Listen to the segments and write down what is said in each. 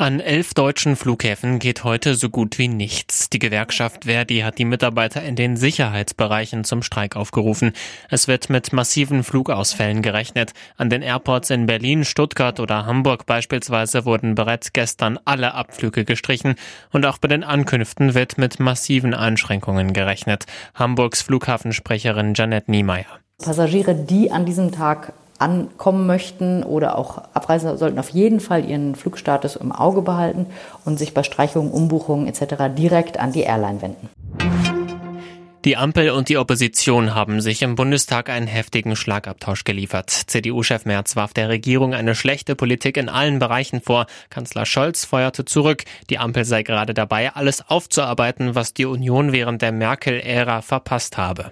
An elf deutschen Flughäfen geht heute so gut wie nichts. Die Gewerkschaft Verdi hat die Mitarbeiter in den Sicherheitsbereichen zum Streik aufgerufen. Es wird mit massiven Flugausfällen gerechnet. An den Airports in Berlin, Stuttgart oder Hamburg beispielsweise wurden bereits gestern alle Abflüge gestrichen und auch bei den Ankünften wird mit massiven Einschränkungen gerechnet. Hamburgs Flughafensprecherin Janet Niemeyer. Passagiere, die an diesem Tag ankommen möchten oder auch abreisen, sollten auf jeden Fall ihren Flugstatus im Auge behalten und sich bei Streichungen, Umbuchungen etc. direkt an die Airline wenden. Die Ampel und die Opposition haben sich im Bundestag einen heftigen Schlagabtausch geliefert. CDU-Chef Merz warf der Regierung eine schlechte Politik in allen Bereichen vor. Kanzler Scholz feuerte zurück. Die Ampel sei gerade dabei, alles aufzuarbeiten, was die Union während der Merkel-Ära verpasst habe.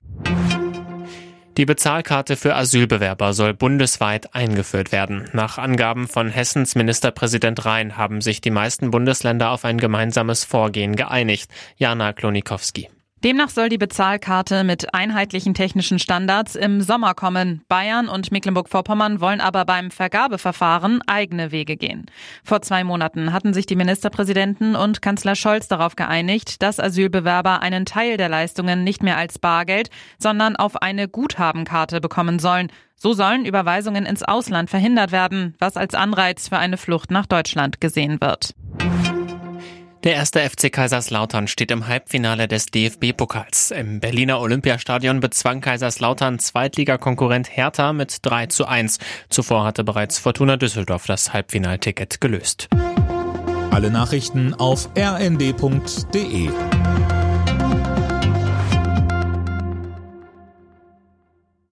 Die Bezahlkarte für Asylbewerber soll bundesweit eingeführt werden. Nach Angaben von Hessens Ministerpräsident Rhein haben sich die meisten Bundesländer auf ein gemeinsames Vorgehen geeinigt. Jana Klonikowski. Demnach soll die Bezahlkarte mit einheitlichen technischen Standards im Sommer kommen. Bayern und Mecklenburg-Vorpommern wollen aber beim Vergabeverfahren eigene Wege gehen. Vor zwei Monaten hatten sich die Ministerpräsidenten und Kanzler Scholz darauf geeinigt, dass Asylbewerber einen Teil der Leistungen nicht mehr als Bargeld, sondern auf eine Guthabenkarte bekommen sollen. So sollen Überweisungen ins Ausland verhindert werden, was als Anreiz für eine Flucht nach Deutschland gesehen wird. Der erste FC Kaiserslautern steht im Halbfinale des DFB-Pokals. Im Berliner Olympiastadion bezwang Kaiserslautern Zweitligakonkurrent Hertha mit 3 zu 1. Zuvor hatte bereits Fortuna Düsseldorf das Halbfinalticket gelöst. Alle Nachrichten auf rnd.de